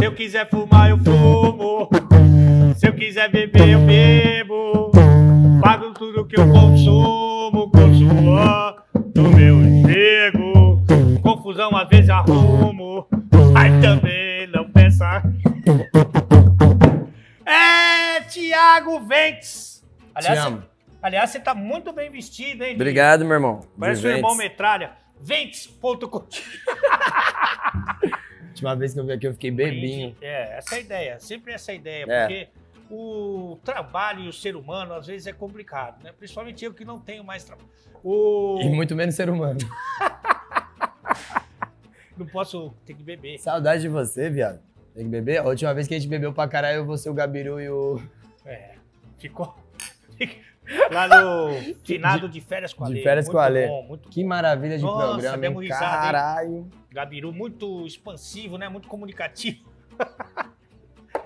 Se eu quiser fumar, eu fumo. Se eu quiser beber, eu bebo. Pago tudo que eu consumo com suor do meu emprego. Confusão às vezes arrumo. Mas também não pensa. É, Tiago Ventes. Aliás, Te amo. aliás, você tá muito bem vestido, hein? Obrigado, meu irmão. Parece o irmão metralha. Ventes.com. Última vez que eu vi aqui, eu fiquei bebinho. É, essa é a ideia. Sempre essa é a ideia. É. Porque o trabalho e o ser humano, às vezes, é complicado, né? Principalmente eu que não tenho mais trabalho. O... E muito menos ser humano. Não posso ter que beber. Saudade de você, viado. Tem que beber? A última vez que a gente bebeu pra caralho, você, o Gabiru e o. É, ficou. Lá no finado de férias com a De Lê. Férias muito com a Lê. Bom, muito Que maravilha de Nossa, programa, hein? risada, hein? Caralho. Gabiru muito expansivo, né? Muito comunicativo.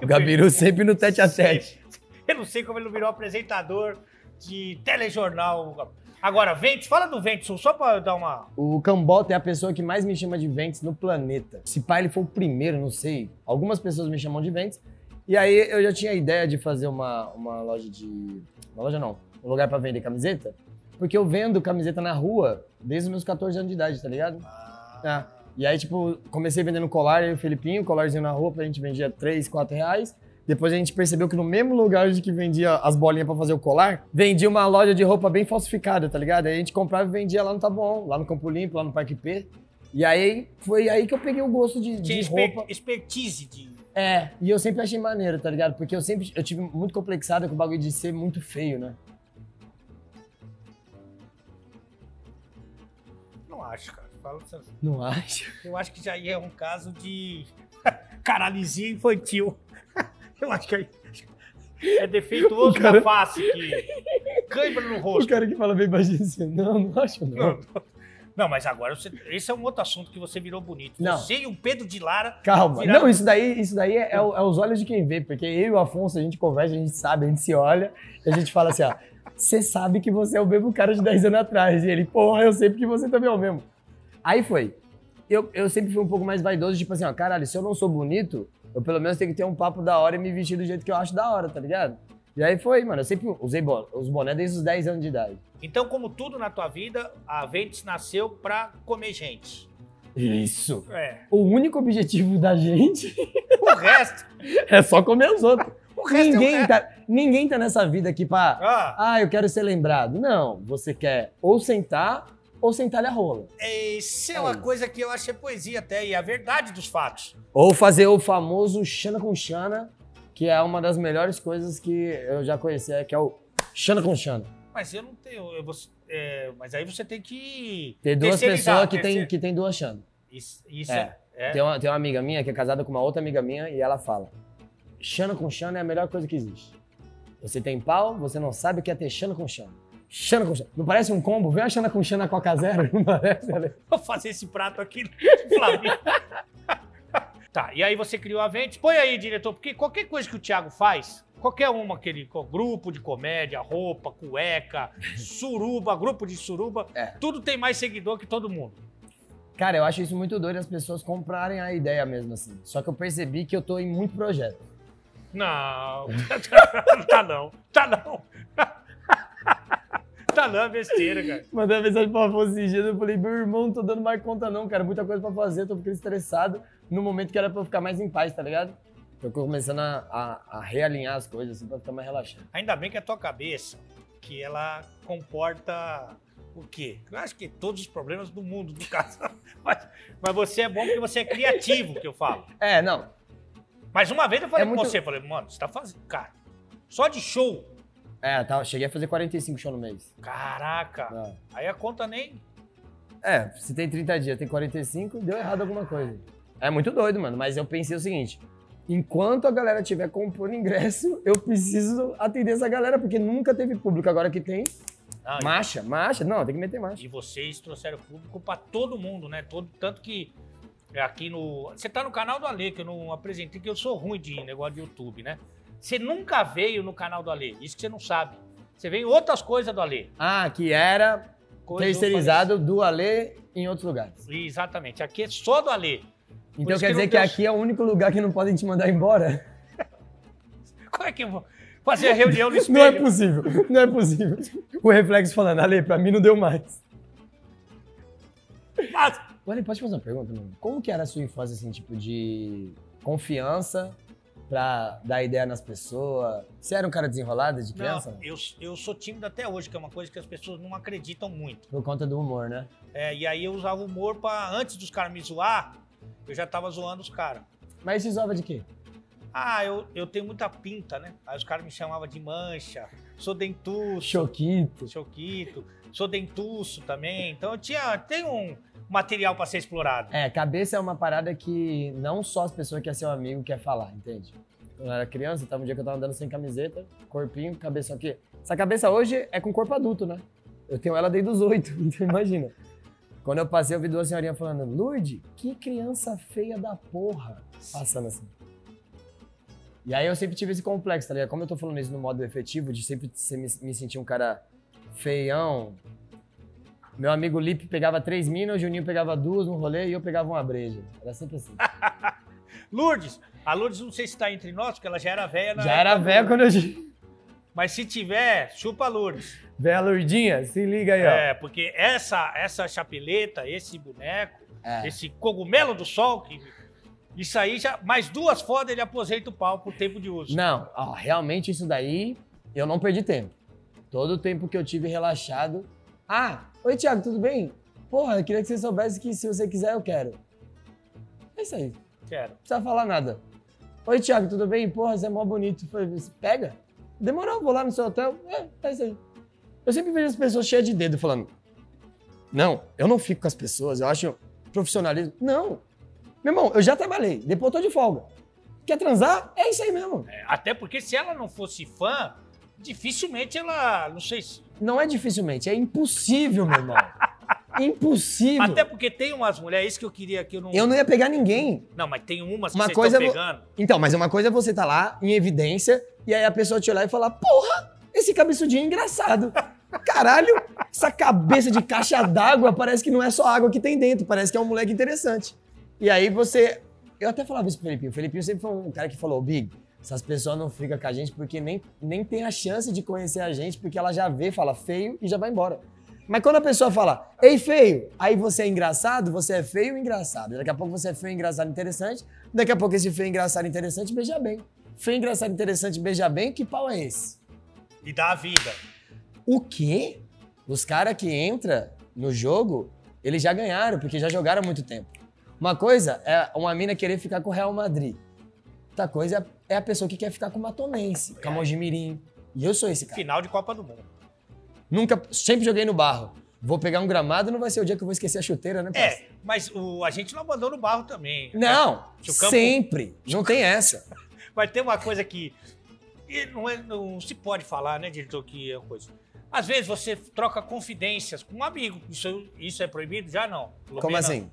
O Gabiru sempre no tete a tete. Eu não sei como ele não virou apresentador de telejornal. Agora, Ventes, fala do Ventes, só pra dar uma. O Cambota é a pessoa que mais me chama de Ventes no planeta. Se pai ele foi o primeiro, não sei. Algumas pessoas me chamam de Ventes. E aí eu já tinha a ideia de fazer uma, uma loja de. Uma loja não. Um lugar pra vender camiseta. Porque eu vendo camiseta na rua desde os meus 14 anos de idade, tá ligado? É. E aí, tipo, comecei vendendo colar, eu e o Felipinho, colarzinho na rua, a gente vendia 3, 4 reais. Depois a gente percebeu que no mesmo lugar onde que vendia as bolinhas pra fazer o colar, vendia uma loja de roupa bem falsificada, tá ligado? Aí a gente comprava e vendia lá no Taboão, lá no Campo Limpo, lá no Parque P. E aí foi aí que eu peguei o gosto de, Tinha de exper- roupa. expertise de. É, e eu sempre achei maneiro, tá ligado? Porque eu sempre eu tive muito complexado com o bagulho de ser muito feio, né? Acho, cara. Fala. Não acho. Eu acho que já é um caso de caralisia infantil. Eu acho que aí é defeituoso O cara- da face, que cãibra no O rosto. cara que fala bem baixinho assim, não, não acho não. Não, não, mas agora você, esse é um outro assunto que você virou bonito. Não. Você e o Pedro de Lara. Calma. Viraram- Não, isso daí, isso daí é, é o- é os olhos de quem vê, porque eu e o Afonso, a gente conversa, a gente sabe, a gente se olha, e a gente fala assim, ó, você sabe que você é o mesmo cara de 10 anos atrás. E ele, porra, eu sei porque você também é o mesmo. Aí foi. Eu, eu sempre fui um pouco mais vaidoso, tipo assim, ó, caralho, se eu não sou bonito, eu pelo menos tenho que ter um papo da hora e me vestir do jeito que eu acho da hora, tá ligado? E aí foi, mano, eu sempre usei os bonés desde os 10 anos de idade. Então, como tudo na tua vida, a Ventes nasceu pra comer gente. Isso. É. O único objetivo da gente O resto. é só comer os outros. É Ninguém resto. tá, ninguém tá nessa vida aqui pra. Ah, Ah, eu quero ser lembrado. Não, você quer ou sentar ou sentar a rola. isso é É uma isso. coisa que eu achei poesia até, e a verdade dos fatos. Ou fazer o famoso Xana com Xana, que é uma das melhores coisas que eu já conheci, é que é o Xana com Xana. Mas eu não tenho. eu vou- é, mas aí você tem que. Tem duas pessoas que tem, terceir- que tem duas Xana. Isso, isso É. é. é. Tem uma, tem uma amiga minha que é casada com uma outra amiga minha e ela fala: Xana com Xana é a melhor coisa que existe. Você tem pau, você não sabe o que é ter Xana com Xana. Xana com Xana. Não parece um combo? Vem a Xana com Xana Coca Zero? Não parece? Vou fazer esse prato aqui no Flamengo. tá, e aí você criou a Ventes. Põe aí, diretor, porque qualquer coisa que o Thiago faz, qualquer uma, aquele grupo de comédia, roupa, cueca, suruba, grupo de suruba, É. tudo tem mais seguidor que todo mundo. Cara, eu acho isso muito doido as pessoas comprarem a ideia mesmo assim. Só que eu percebi que eu tô em muito projeto. Não, tá não, tá não. tá não, é besteira, cara. Mandei uma mensagem pro Afonso esses dias, eu falei, meu irmão, não tô dando mais conta não, cara. Muita coisa pra fazer, tô ficando estressado no momento que era pra eu ficar mais em paz, tá ligado? Tô começando a, a- a realinhar as coisas, assim, pra ficar mais relaxado. Ainda bem que a tua cabeça, que ela comporta o quê? Eu acho que todos os problemas do mundo, do caso. Mas, mas você é bom porque você é criativo, que eu falo. É, não. Mas uma vez eu falei É com muito- você, falei, mano, você tá fazendo, cara, só de show. É, tá, cheguei a fazer 45 shows no mês. Caraca, É. aí a conta nem... É, se tem 30 dias, tem 45, deu errado alguma coisa. É muito doido, mano, mas eu pensei o seguinte: enquanto a galera tiver comprando ingresso, eu preciso atender essa galera, porque nunca teve público. Agora que tem, Não, e- marcha, marcha. Não, tem que meter marcha. E vocês trouxeram público pra todo mundo, né? Todo, tanto que é aqui no. Você tá no canal do Ale, que eu não apresentei, que eu sou ruim de negócio de YouTube, né? Você nunca veio no canal do Ale, isso que você não sabe. Você veio em outras coisas do Ale. Ah, que era Coisas terceirizado do Alê em outros lugares. Exatamente. Aqui é só do Ale. Então quer que dizer que aqui é o único lugar que não podem te mandar embora? Como é que eu vou fazer a reunião no Não é espelho? possível, não é possível. O reflexo falando, Ale, pra mim não deu mais. Mas- Ale, pode fazer uma pergunta, mano? Como que era a sua infância, assim, tipo, de confiança pra dar ideia nas pessoas? Você era um cara desenrolado de criança? Não, eu, eu sou tímido até hoje, que é uma coisa que as pessoas não acreditam muito. Por conta do humor, né? É, e aí eu usava o humor pra, antes dos caras me zoar, eu já tava zoando os caras. Mas se zoava de quê? Ah, eu, eu tenho muita pinta, né? Aí os caras me chamavam de mancha, sou dentuço, Choquito. choquito, sou dentuço também. Então eu tinha, tem um material pra ser explorado. É, cabeça é uma parada que não só as pessoas que é seu amigo quer falar, entende? Quando eu era criança, tava um dia que eu tava andando sem camiseta, corpinho, cabeça aqui. Essa cabeça hoje é com corpo adulto, né? Eu tenho ela desde os oito, então imagina. Quando eu passei, eu vi duas senhorinhas falando, Lourdes, que criança feia da porra. Passando assim. E aí eu sempre tive esse complexo, tá ligado? Como eu tô falando isso no modo efetivo, de sempre me sentir um cara feião. Meu amigo Lipe pegava três minas, o Juninho pegava duas no rolê e eu pegava uma breja. Era sempre assim. Lourdes, a Lourdes não sei se tá entre nós, porque ela já era velha na Já era do- quando eu... Mas se tiver, chupa a Lourdes. Véia Lourdinha, se liga aí, ó. É, porque essa, essa chapeleta, esse boneco, É. esse cogumelo do sol, que, isso aí já. Mais duas fodas ele aposenta o pau por tempo de uso. Não, ó, realmente isso daí, eu não perdi tempo. Todo o tempo que eu tive relaxado. Ah, oi Thiago, tudo bem? Porra, eu queria que você soubesse que se você quiser, eu quero. É isso aí, não Quero. precisa falar nada. Oi Thiago, tudo bem? Porra, você é mó bonito. Falei, pega. Demorou, vou lá no seu hotel. É, é isso aí. Eu sempre vejo as pessoas cheias de dedo falando. Não, eu não fico com as pessoas, eu acho profissionalismo. Não. Meu irmão, eu já trabalhei, depois eu tô de folga. Quer transar? É isso aí mesmo. É, Até porque se ela não fosse fã, dificilmente ela. Não sei se. Não é dificilmente, é impossível, meu irmão. Impossível. Até porque tem umas mulheres, isso que eu queria que eu não. Eu não ia pegar ninguém. Não, mas tem umas que Uma vocês coisa estão é vo- pegando. Então, mas uma coisa é você tá lá em evidência e aí a pessoa te olhar e falar: Porra, esse cabeçudinho é engraçado. Caralho, essa cabeça de caixa d'água parece que não é só água que tem dentro, parece que é um moleque interessante. E aí você. Eu até falava isso pro Felipinho. O Felipinho sempre foi um cara que falou: Big, essas pessoas não ficam com a gente porque nem, nem tem a chance de conhecer a gente, porque ela já vê, fala feio e já vai embora. Mas quando a pessoa fala, ei, feio, aí você é engraçado, você é feio e engraçado. Daqui a pouco você é feio, engraçado, interessante. Daqui a pouco esse feio, engraçado, interessante beija bem. Feio, engraçado, interessante beija bem, que pau é esse? E dá a vida. O quê? Os caras que entram no jogo, eles já ganharam, porque já jogaram há muito tempo. Uma coisa é uma mina querer ficar com o Real Madrid. Outra coisa é a pessoa que quer ficar com o Matonense, com a Mojimirim. E eu sou esse cara. Final de Copa do Mundo. Nunca, sempre joguei no barro. Vou pegar um gramado, não vai ser o dia que eu vou esquecer a chuteira, né, parceiro? É, mas o, a gente não abandona o barro também. Não, Se o campo- sempre. Não tem essa. Mas tem uma coisa que não, é- não se pode falar, né, diretor, que é uma coisa. Às vezes você troca confidências com um amigo. Isso, isso é proibido? Já não. Como Lumena, assim?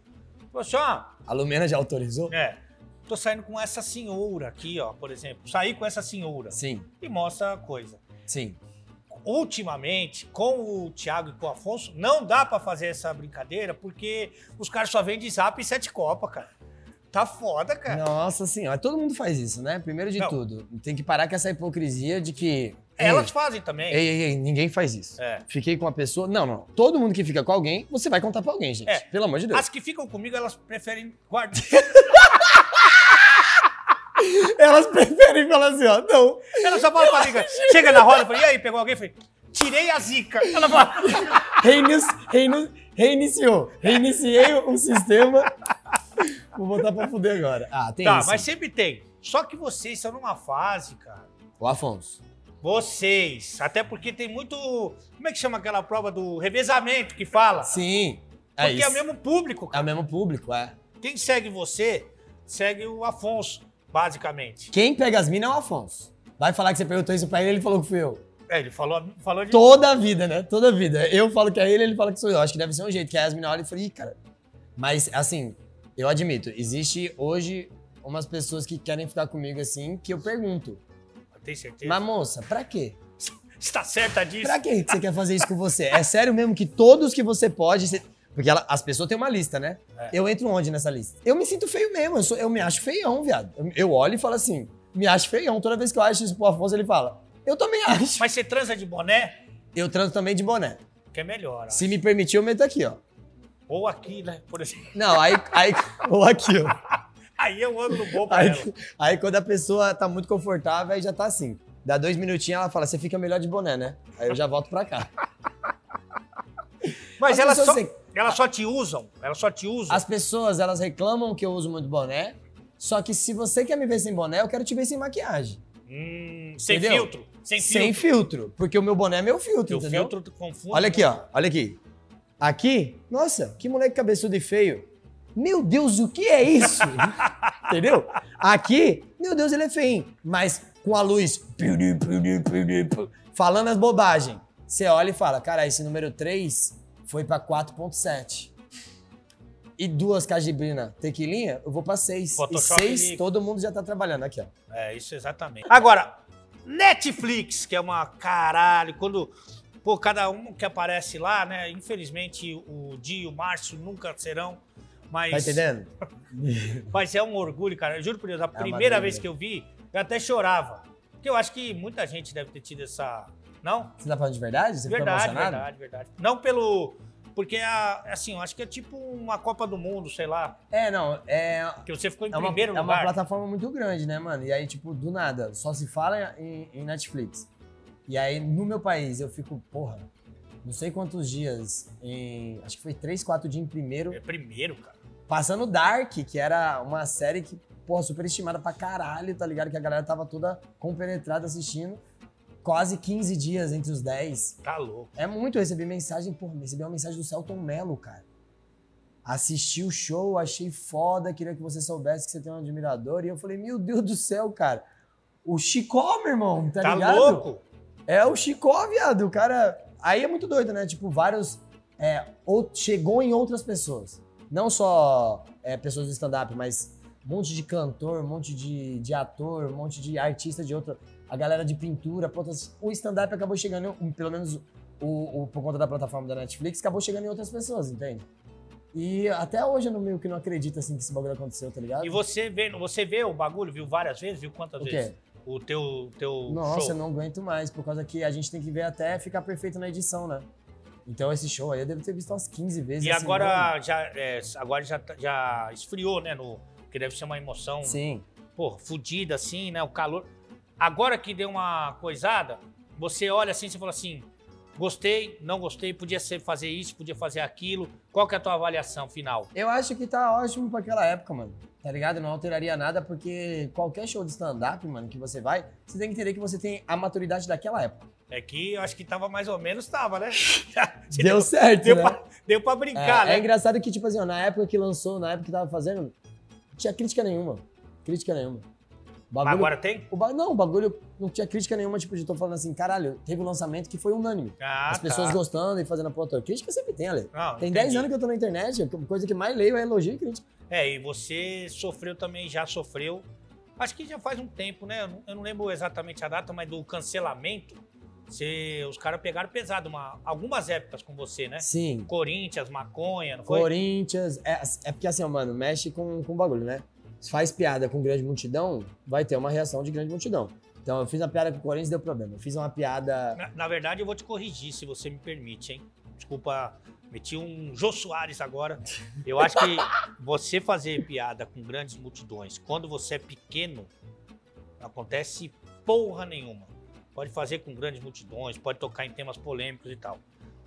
Você, ó, A Lumena já autorizou? é, tô saindo com essa senhora aqui, ó, por exemplo. Saí com essa senhora Sim, e mostra a coisa. sim. Ultimamente, com o Thiago e com o Afonso, não dá pra fazer essa brincadeira porque os caras só vendem zap e sete copa, cara. Tá foda, cara. Nossa senhora, todo mundo faz isso, né? Primeiro de Não. tudo, tem que parar com essa hipocrisia de que. Elas Ei, fazem também. ei, ei, ei, ninguém faz isso. É. Fiquei com uma pessoa. Não, não. Todo mundo que fica com alguém, você vai contar pra alguém, gente. É. Pelo amor de Deus. As que ficam comigo, elas preferem guardar. Elas preferem falar assim, ó. Não. Ela só fala pra amiga, chega na roda, fala, e aí, pegou alguém? Falei, tirei a zica. Ela fala, Reinici... Reiniciou. Reiniciei o sistema. Vou botar pra fuder agora. Ah, tem tá, isso. mas sempre tem. Só que vocês estão numa fase, cara. O Afonso. Vocês. Até porque tem muito. Como é que chama aquela prova do revezamento que fala? Sim. É Porque isso. é o mesmo público, É cara. o mesmo público, é. Quem segue você, segue o Afonso, basicamente. Quem pega as minas é o Afonso. Vai falar que você perguntou isso pra ele, ele falou que fui eu. É, ele falou, falou de. Toda a vida, né? Toda a vida. Eu falo que é ele, ele fala que sou eu. Acho que deve ser um jeito, que aí as minas olham e falam, ih, cara. Mas, assim, eu admito, existe hoje umas pessoas que querem ficar comigo assim, que eu pergunto. Tem certeza? Mas, moça, pra quê? Está certa disso? Pra quê que você quer fazer isso com você? É sério mesmo que todos que você pode. você- Porque ela- as pessoas têm uma lista, né? É. Eu entro onde nessa lista? Eu me sinto feio mesmo, eu, sou- eu me acho feião, viado. Eu, eu olho e falo assim, me acho feião. Toda vez que eu acho isso pro Afonso, ele fala, eu também acho. Mas você transa de boné, Eu transo também de boné. que é melhor. Se me permitir, eu meto aqui, ó. Ou aqui, né? Por exemplo. Não, aí. aí ou aqui, ó. Aí eu ando bom pra Aí, ela. aí quando a pessoa tá muito confortável, aí já tá assim. Dá dois minutinhos, ela fala, você fica melhor de boné, né? Aí eu já volto pra cá. Mas As pessoas só, têm- elas só te usam. Elas só te usam. As pessoas, elas reclamam que eu uso muito boné, só que se você quer me ver sem boné, eu quero te ver sem maquiagem. Hum, sem Entendeu? filtro. Sem Sem filtro. filtro. Porque o meu boné é meu filtro, Teu entendeu? filtro confunde. Olha aqui, ó. Olha aqui. Aqui, nossa, que moleque cabeçudo e feio. Meu Deus, o que é isso? Entendeu? Aqui, meu Deus, ele é feio. Mas com a luz falando as bobagens. Você olha e fala, cara, esse número 3 foi pra 4.7. E duas cajibrina tequilinha, eu vou pra 6. E Photoshop 6, de- todo mundo já tá trabalhando aqui, ó. É, isso exatamente. Agora, Netflix, que é uma caralho, quando. Pô, cada um que aparece lá, né? Infelizmente, o Di e o Márcio nunca serão. Mas, Tá entendendo? mas é um orgulho, cara. Eu juro por Deus, a primeira doideira. vez que eu vi, eu até chorava. Porque eu acho que muita gente deve ter tido essa. Não? Você tá falando de verdade? Você ficou verdade, emocionado? verdade, verdade. Não pelo. Porque, a, assim, eu acho que é tipo uma Copa do Mundo, sei lá. É, não, é, Que você ficou em É uma, primeiro é uma lugar. plataforma muito grande, né, mano? E aí, tipo, do nada, só se fala em, em Netflix. E aí, no meu país, eu fico, porra, não sei quantos dias, em. Acho que foi três, quatro dias em primeiro, É primeiro, cara. passando Dark, que era uma série que, porra, super estimada pra caralho, tá ligado? Que a galera tava toda compenetrada assistindo. Quase 15 dias entre os 10. Tá louco. É muito, eu recebi mensagem, porra, recebi uma mensagem do Celton Mello, cara. Assisti o show, achei foda, queria que você soubesse que você tem um admirador. E eu falei, meu Deus do céu, cara. O Chicó, meu irmão, tá, Tá, ligado? louco? É o Chicó, viado. O cara. Aí é muito doido, né? Tipo, vários. É, ou- chegou em outras pessoas. Não só é, pessoas do stand-up, mas um monte de cantor, um monte de, de ator, um monte de artista de outra. A galera de pintura. O stand-up acabou chegando, pelo menos o, o- por conta da plataforma da Netflix, acabou chegando em outras pessoas, entende? E até hoje eu não, meio que não acredito assim que esse bagulho aconteceu, tá ligado? E você vê, você vê o bagulho, viu várias vezes, viu quantas O vezes? O teu, teu Nossa, show. eu não aguento mais, por causa que a gente tem que ver até ficar perfeito na edição, né? Então esse show aí eu devo ter visto umas 15 vezes. E assim, agora já, é, agora já, tá- já esfriou, né? No, que deve ser uma emoção, Sim. pô, fodida assim, né? O calor. Agora que deu uma coisada, você olha assim e fala assim: gostei, não gostei, podia ser fazer isso, podia fazer aquilo. Qual que é a tua avaliação final? Eu acho que tá ótimo pra aquela época, mano. Tá ligado? Não alteraria nada, porque qualquer show de stand-up, mano, que você vai, você tem que entender que você tem a maturidade daquela época. É que eu acho que tava mais ou menos, tava, né? Deu certo, deu, né? pra, deu pra brincar, é, é né? engraçado que, tipo assim, ó, na época que lançou, na época que tava fazendo, não tinha crítica nenhuma. Crítica nenhuma. Bagulho, agora tem? o ba- não, o bagulho não tinha crítica nenhuma, tipo, de tô falando assim, caralho, teve um lançamento que foi unânime. Ah, As pessoas tá. gostando e fazendo a toda. Crítica sempre tem, Ale. Não, Tem entendi. 10 anos que eu tô na internet, a coisa que mais leio é elogio e crítica. É, e você sofreu também, já sofreu. Acho que já faz um tempo, né? Eu não, eu não lembro exatamente a data, mas do cancelamento. Você, os caras pegaram pesado uma, algumas épocas com você, né? Sim. Corinthians, maconha, não foi? Corinthians. É, é porque assim, mano, mexe com o bagulho, né? Faz piada com grande multidão, vai ter uma reação de grande multidão. Então, eu fiz uma piada com o Corinthians deu problema. Eu fiz uma piada. Na, na verdade, eu vou te corrigir, se você me permite, hein? Desculpa, meti um Jô Soares agora. Eu acho que você fazer piada com grandes multidões, quando você é pequeno, não acontece porra nenhuma. Pode fazer com grandes multidões, pode tocar em temas polêmicos e tal.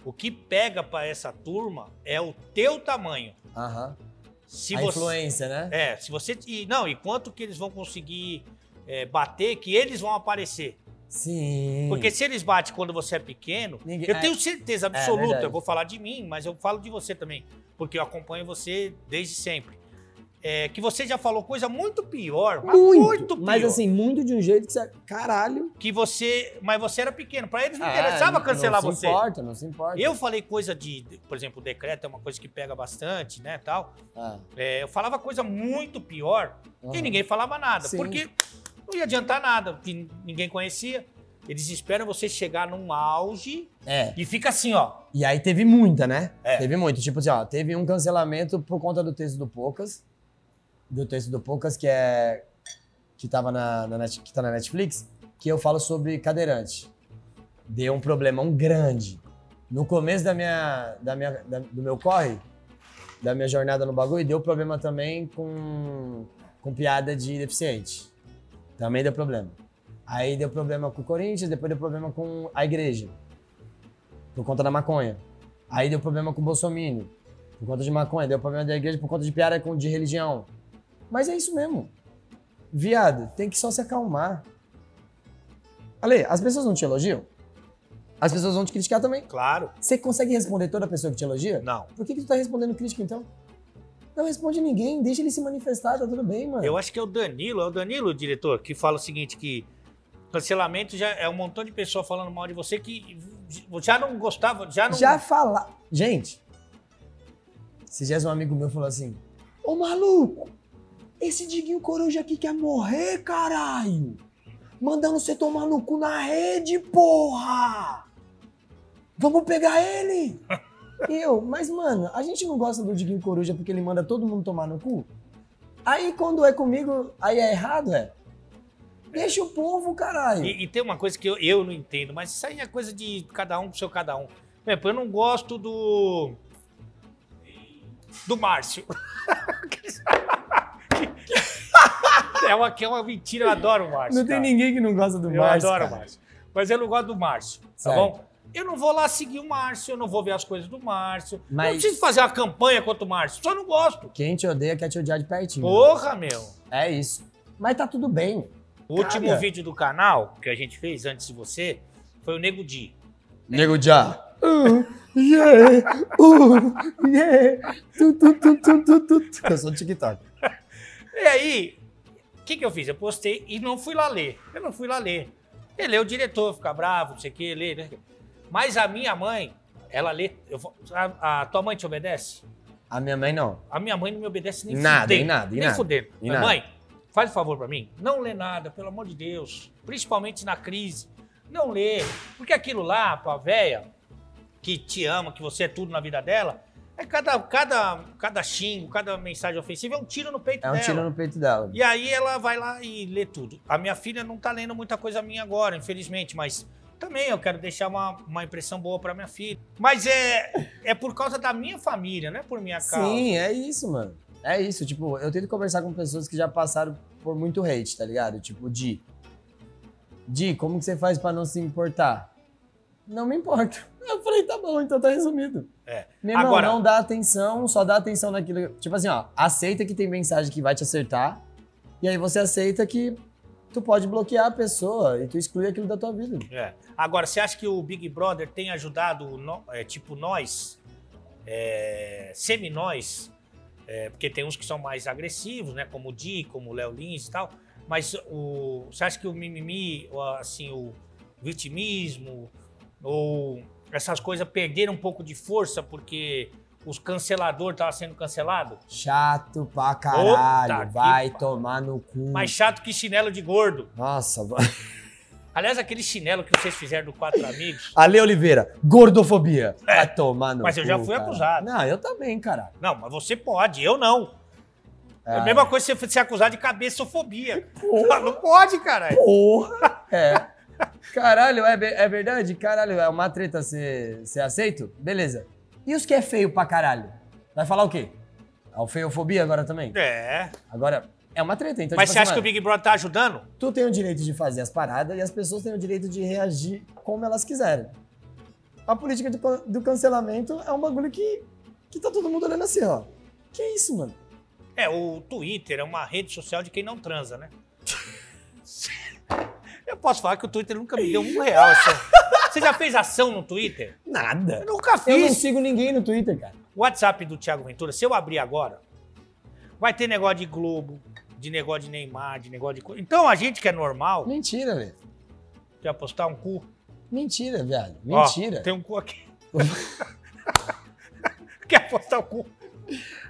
O que pega pra essa turma é o teu tamanho. Aham. Se a você, influência, né? É, se você. E, não, e quanto que eles vão conseguir é, bater, que eles vão aparecer. Sim. Porque se eles batem quando você é pequeno, Ninguém- eu é. tenho certeza absoluta, verdade. eu vou falar de mim, mas eu falo de você também, porque eu acompanho você desde sempre. É, que você já falou coisa muito pior, mas muito, muito pior. Mas assim, muito de um jeito que você. Caralho. Que você. Mas você era pequeno. Pra eles não Ah, interessava não- cancelar não você. Não se importa, não se importa. Eu falei coisa de, por exemplo, o decreto é uma coisa que pega bastante, né, tal. Ah, É, eu falava coisa muito pior e aham. ninguém falava nada, Sim. porque não ia adiantar nada, que ninguém conhecia. Eles esperam você chegar num auge É. e fica assim, ó. E aí teve muita, né? É. Teve muito. Tipo assim, ó, teve um cancelamento por conta do texto do Poucas. Do texto do Poucas, que é. Que tava na, na net, que tá na Netflix, que eu falo sobre cadeirante. Deu um problemão grande. No começo da minha, da minha, da- do meu corre, da minha jornada no bagulho, deu problema também com, com piada de deficiente. Também deu problema. Aí deu problema com o Corinthians, depois deu problema com a igreja por conta da maconha. Aí deu problema com o Bolsonaro, por conta de maconha. Deu problema da igreja por conta de piada de religião. Mas é isso mesmo. Viado, tem que só se acalmar. Ale, as pessoas não te elogiam? As pessoas vão te criticar também. Claro. Você consegue responder toda pessoa que te elogia? Não. Por que, que tu tá respondendo crítica então? Não responde ninguém, deixa ele se manifestar, tá tudo bem, mano. Eu acho que é o Danilo, é o Danilo, diretor, que fala o seguinte, que cancelamento já é um montão de pessoa falando mal de você que já não gostava, já não... Já falar. Gente, esses dias um amigo meu falou assim: Ô maluco, esse Diguinho Coruja aqui quer morrer, caralho! Mandando você tomar no cu na rede, porra! Vamos pegar ele! E eu, mas mano, a gente não gosta do Diguinho Coruja porque ele manda todo mundo tomar no cu? Aí quando é comigo, aí é errado, é? Deixa o povo, caralho! E, e tem uma coisa que eu, eu não entendo, mas isso aí é coisa de cada um com seu cada um. Por exemplo, eu não gosto do. Do Márcio. é, uma, que é uma mentira, eu adoro o Márcio. Não tem cara. ninguém que não gosta do Eu Márcio. adoro o cara. Márcio. Mas eu não gosto do Márcio, tá Certo. bom? Eu não vou lá seguir o Márcio, eu não vou ver as coisas do Márcio. Eu Mas- não preciso fazer uma campanha contra o Márcio, só não gosto. Quem te odeia quer te odiar de pertinho. Porra, meu. É isso. Mas tá tudo bem. O último Cara. vídeo do canal que a gente fez antes de você foi o Nego Di. Nego já. Uh, yeah, uh, yeah. Tu, tu, tu, tu, tu, tu. Eu sou do TikTok. E aí, o que, que eu fiz? Eu postei e não fui lá ler. Eu não fui lá ler. Ele é o diretor, fica bravo, não sei o que, lê, né? Mas a minha mãe, ela lê. eu a, a tua mãe te obedece? A minha mãe não. A minha mãe não me obedece nem Nada, fudendo. nada, em nem nada, fudendo. em Mas, nada. Mãe, faz um favor pra mim. Não lê nada, pelo amor de Deus. Principalmente na crise. Não lê. Porque aquilo lá, pra véia, que te ama, que você é tudo na vida dela, é cada, cada, cada xingo, cada mensagem ofensiva é um tiro no peito É um dela. tiro no peito dela. E aí ela vai lá e lê tudo. A minha filha não tá lendo muita coisa minha agora, infelizmente, mas também eu quero deixar uma, uma impressão boa pra minha filha. Mas é, é por causa da minha família, não é por minha causa. Sim, é isso, mano. É isso. Tipo, eu tento conversar com pessoas que já passaram por muito hate, tá ligado? Tipo, Di. Di, como que você faz pra não se importar? Não me importo. Eu falei, tá bom, então tá resumido. É. Meu irmão, Agora- não dá atenção, só dá atenção naquilo. Tipo assim, ó, aceita que tem mensagem que vai te acertar. E aí você aceita que tu pode bloquear a pessoa e tu exclui aquilo da tua vida. É. Agora, você acha que o Big Brother tem ajudado, no- é, tipo, nós, é, semi-nós, é, porque tem uns que são mais agressivos, né? Como o Di, como o Léo Lins e tal. Mas o, você acha que o mimimi, assim, o vitimismo, ou essas coisas perderam um pouco de força porque os canceladores estavam sendo cancelados? Chato pra caralho. Que vai pa- tomar no cu. Mais chato que chinelo de gordo. Nossa, vai. Aliás, aquele chinelo que vocês fizeram do Quatro Amigos. Ale Oliveira, gordofobia. Vai tomar no É. Mas eu já cu, fui cara. acusado. Não, eu também, cara. Não, mas você pode, eu não. É a Ah, mesma coisa que você ser acusado de cabeçofobia. Não pode, caralho. Porra! É. Caralho, é, é verdade? Caralho, é uma treta ser, aceito? Beleza. E os que é feio pra caralho? Vai falar o quê? É o feiofobia agora também? É. Agora, é uma treta, então Mas tipo você acha assim, que o Big Brother tá ajudando? Tu tem o direito de fazer as paradas e as pessoas têm o direito de reagir como elas quiserem. A política do, do cancelamento é um bagulho que, que tá todo mundo olhando assim, ó. Que isso, mano? É, o Twitter é uma rede social de quem não transa, né? Eu posso falar que o Twitter nunca me deu um real. essa- Você já fez ação no Twitter? Nada. Eu nunca Eu não fiz. sigo ninguém no Twitter, cara. O WhatsApp do Thiago Ventura, se eu abrir agora, vai ter negócio de Globo, de negócio de Neymar, de negócio de... Então a gente que é normal, Mentira, velho. quer postar um cu. Mentira. Ó, Mentira. tem um cu aqui. quer postar o cu.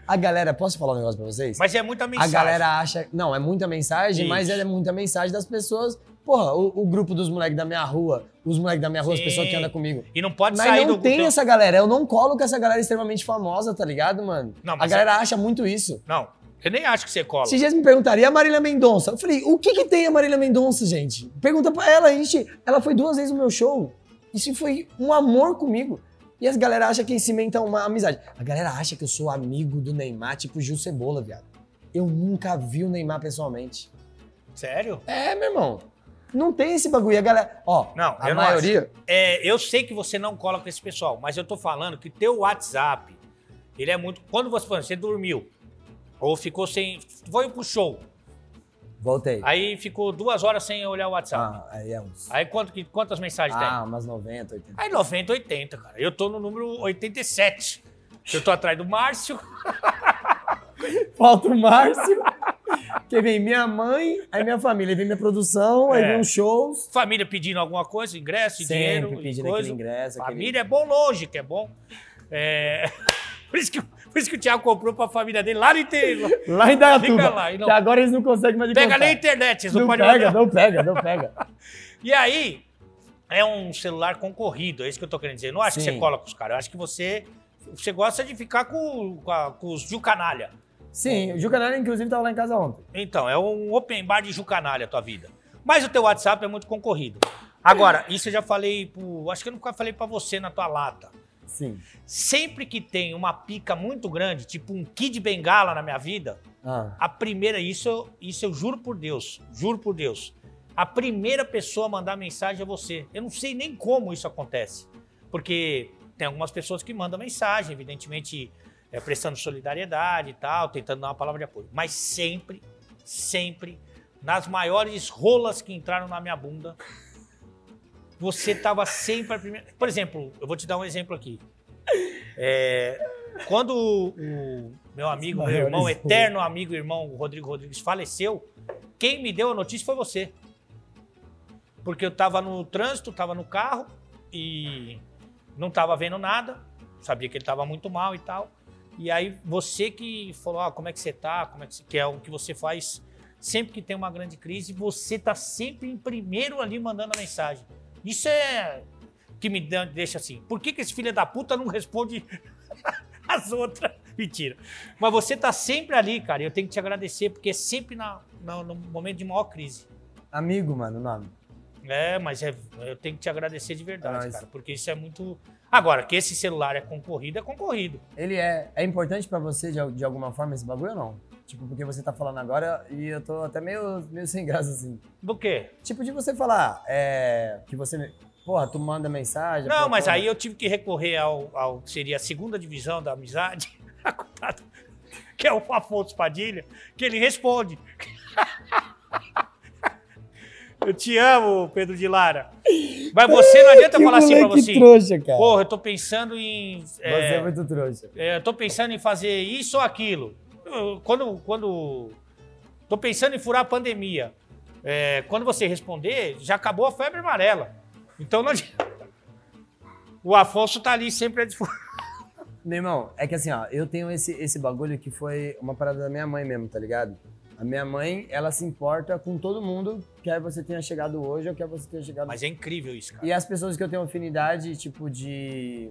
A galera, posso falar um negócio pra vocês? Mas é muita A mensagem. galera acha. Não, é muita mensagem, mas Isso. é muita mensagem das pessoas Porra, o, o grupo dos moleques da minha rua, os moleques da minha rua, as pessoas que andam comigo. E não pode Mas sair não do. tem essa galera. Eu não colo com essa galera extremamente famosa, tá ligado, mano? Não, a galera acha muito isso. Não, eu nem acho que você cola. Esses dias me perguntaram, e a Marília Mendonça? Eu falei, o que que tem a Marília Mendonça, gente? Pergunta pra ela, a gente... Ela foi duas vezes no meu show. Isso foi um amor comigo. E as galera acham que cimenta uma amizade. A galera acha que eu sou amigo do Neymar, tipo Gil Cebola, viado. Eu nunca vi o Neymar pessoalmente. Sério? É, meu irmão. Não tem esse bagulho. A galera... Ó, Não, a eu não maioria... É, eu sei que você não cola com esse pessoal, mas eu tô falando que teu WhatsApp, ele é muito. Quando você, você dormiu, ou ficou sem. Foi pro show, Voltei. aí ficou duas horas sem olhar o WhatsApp. Ah, aí é uns... Aí quanto, que- quantas mensagens tem? Ah, umas 90, 80. Aí 90, 80, cara. Eu tô no número 87. Eu tô atrás do Márcio. Falta o Márcio. que vem minha mãe, aí minha família, aí vem minha produção, aí É. vem os shows. Família pedindo alguma coisa, ingresso, Sempre dinheiro. pedindo coisa. aquele ingresso. aquele- Família é bom longe, que é bom. É, Por, isso que, por isso que o Thiago comprou pra família dele lá no interior. Lá em Dayatuba. Fica lá, não- Que agora eles não conseguem mais Pega na internet, eles não, Não podem pega, mandar. não pega, não pega. E aí, é um celular concorrido, é isso que eu tô querendo dizer. Eu não acho que Sim. você cola com os caras, eu acho que você, você gosta de ficar com, com, a- com os Jucanalha. Sim, o Ju Canalha, inclusive, tava lá em casa ontem. Então, é um open bar de Jucanalha a tua vida. Mas o teu WhatsApp é muito concorrido. Agora, isso eu já falei, pro, acho que eu nunca falei pra você na tua lata. Sim. Sempre que tem uma pica muito grande, tipo um Kid Bengala na minha vida, Ah, a primeira, isso, eu- isso eu juro por Deus, juro por Deus. A primeira pessoa a mandar mensagem é você. Eu não sei nem como isso acontece. Porque tem algumas pessoas que mandam mensagem, evidentemente é, prestando solidariedade e tal, tentando dar uma palavra de apoio. Mas sempre, sempre, nas maiores rolas que entraram na minha bunda, você tava sempre a primeira. Por exemplo, eu vou te dar um exemplo aqui. É, quando o meu amigo, meu irmão, eterno amigo e irmão Rodrigo Rodrigues faleceu, quem me deu a notícia foi você. Porque eu tava no trânsito, tava no carro e não tava vendo nada, sabia que ele tava muito mal e tal. E aí você que falou, ah, como é que você tá, como é que, você... que é o que você faz sempre que tem uma grande crise, você tá sempre em primeiro ali mandando a mensagem. Isso é que me deixa assim. Por que, que esse filho da puta não responde as outras? Mentira. Mas você tá sempre ali, cara, eu tenho que te agradecer, porque é sempre na, na- no momento de maior crise. amigo, mano, nome. É, mas é- eu tenho que te agradecer de verdade, cara, porque isso é muito. Agora, que esse celular é concorrido, é concorrido. Ele é, é importante pra você de, de alguma forma esse bagulho ou não? Tipo, porque você tá falando agora e eu tô até meio, meio sem graça assim. Do quê? Tipo, de você falar, é. Que você. Porra, tu manda mensagem. Não, mas aí eu tive que recorrer ao, ao que seria a segunda divisão da amizade, que é o Afonso Padilha, que ele responde. Eu te amo, Pedro de Lara. Mas você não adianta Que falar assim pra você. trouxa, cara. Porra, eu tô pensando em. Você é, é muito trouxa. é, eu tô pensando em fazer isso ou aquilo. Eu- Quando. quando tô pensando em furar a pandemia. É, quando você responder, já acabou a febre amarela. Então não adianta. O Afonso tá ali sempre à disposição. Meu irmão, é que assim, ó, eu tenho esse, esse bagulho que foi uma parada da minha mãe mesmo, tá ligado? A minha mãe, ela se importa com todo mundo, quer você tenha chegado hoje ou quer você tenha chegado Mas é incrível isso, cara. E as pessoas que eu tenho afinidade, tipo, de.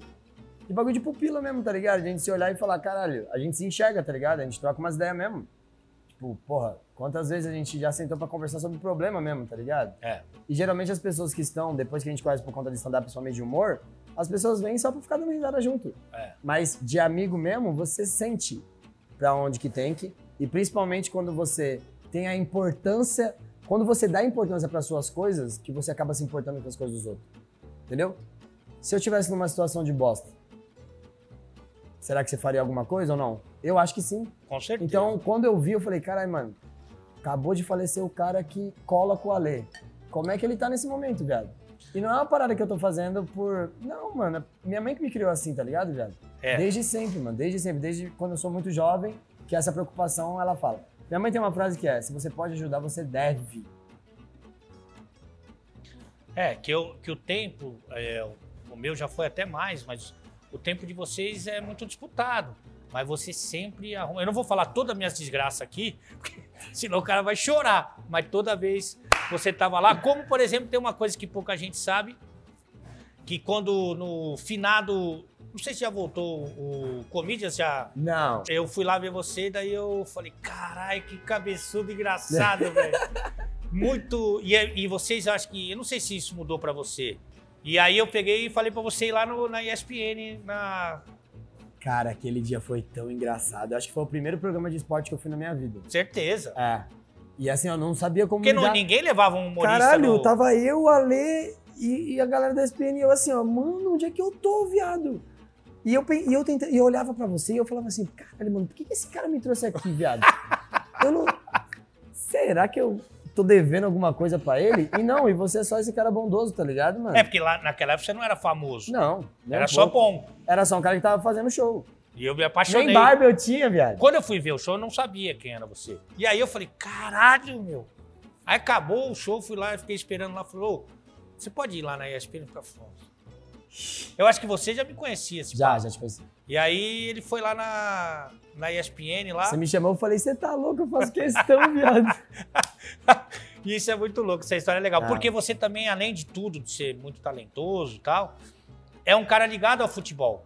De bagulho de pupila mesmo, tá ligado? A gente se olhar e falar, caralho, a gente se enxerga, tá ligado? A gente troca umas ideias mesmo. Tipo, porra, quantas vezes a gente já sentou pra conversar sobre o problema mesmo, tá ligado? É. E geralmente as pessoas que estão, depois que a gente conhece por conta de stand-up, principalmente de humor, as pessoas vêm só pra ficar dando risada junto. É. Mas de amigo mesmo, você sente pra onde que tem que. E principalmente quando você tem a importância. Quando você dá importância para suas coisas, que você acaba se importando com as coisas dos outros. Entendeu? Se eu tivesse numa situação de bosta, será que você faria alguma coisa ou não? Eu acho que sim. Com certeza. Então, quando eu vi, eu falei, caralho, mano, acabou de falecer o cara que cola com o Alê. Como é que ele tá nesse momento, viado? E não é uma parada que eu tô fazendo por. Não, mano. Minha mãe que me criou assim, tá ligado, viado? É. Desde sempre, mano. Desde sempre. Desde quando eu sou muito jovem, que essa preocupação ela fala. Minha mãe tem uma frase que é: se você pode ajudar, você deve. É, que, eu, que o tempo, é, o meu já foi até mais, mas o tempo de vocês é muito disputado. Mas você sempre arruma. Eu não vou falar todas as minhas desgraças aqui, porque senão o cara vai chorar. Mas toda vez você estava lá. Como, por exemplo, tem uma coisa que pouca gente sabe, que quando no finado, não sei se já voltou o Comedians, já... Não. Eu fui lá ver você, daí eu falei, carai, que cabeçudo engraçado, velho. Muito. E, e vocês acham que. Eu não sei se isso mudou pra você. E aí eu peguei e falei pra você ir lá no, na ESPN, na. Cara, aquele dia foi tão engraçado. Eu acho que foi o primeiro programa de esporte que eu fui na minha vida. Certeza. É. E assim, eu não sabia como Porque não, ninguém levava um humorista. Caralho, no... tava eu, a Lê e, e a galera da SPN e eu assim, ó, mano, onde é que eu tô, viado? E eu, e eu, tentei, e eu olhava pra você e eu falava assim, caralho, mano, por que, que esse cara me trouxe aqui, viado? eu não... Será que eu tô devendo alguma coisa pra ele? E não, e você é só esse cara bondoso, tá ligado, mano? É, porque lá naquela época você não era famoso. Não. nem era um só bom. Era só um cara que tava fazendo show. E eu me apaixonei. Nem barba eu tinha, viado. Quando eu fui ver o show, eu não sabia quem era você. E aí eu falei, caralho, meu. Aí acabou o show, fui lá, fiquei esperando lá, falou, você pode ir lá na ESPN ficar Afonso. Eu acho que você já me conhecia, esse Já, já te conheci. E aí ele foi lá na, na ESPN lá. Você me chamou, eu falei, você tá louco, eu faço questão, viado. E isso é muito louco, essa história é legal. Ah. Porque você também, além de tudo, de ser muito talentoso e tal, é um cara ligado ao futebol.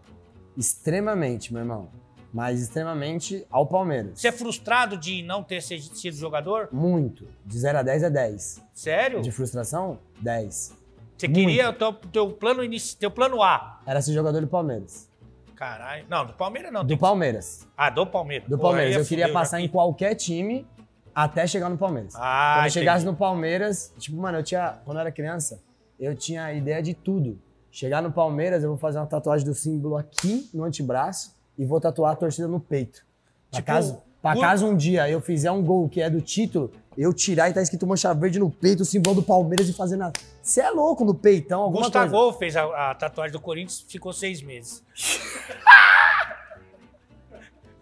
Extremamente, meu irmão. Mas extremamente ao Palmeiras. Você é frustrado de não ter sido jogador? Muito. De 0 a 10 é 10. Sério? De frustração, 10. Você muito. queria o teu, teu plano inici... teu plano A. Era ser jogador do Palmeiras. Caralho. Não, do Palmeiras não. Do tem- Palmeiras. Ah, do Palmeiras. Do Pô, Palmeiras. aí Eu queria já passar em que- qualquer time até chegar no Palmeiras. Ah, quando eu chegasse no Palmeiras, tipo, mano, eu tinha. Quando eu era criança, eu tinha ideia de tudo. Chegar no Palmeiras, eu vou fazer uma tatuagem do símbolo aqui no antebraço e vou tatuar a torcida no peito. Tipo, caso, pra por- caso um dia eu fizer um gol que é do título, eu tirar e tá escrito mancha verde no peito, o símbolo do Palmeiras e fazer nada. Você é louco no peitão, alguma coisa. Gustavo fez a, a tatuagem do Corinthians, ficou seis meses.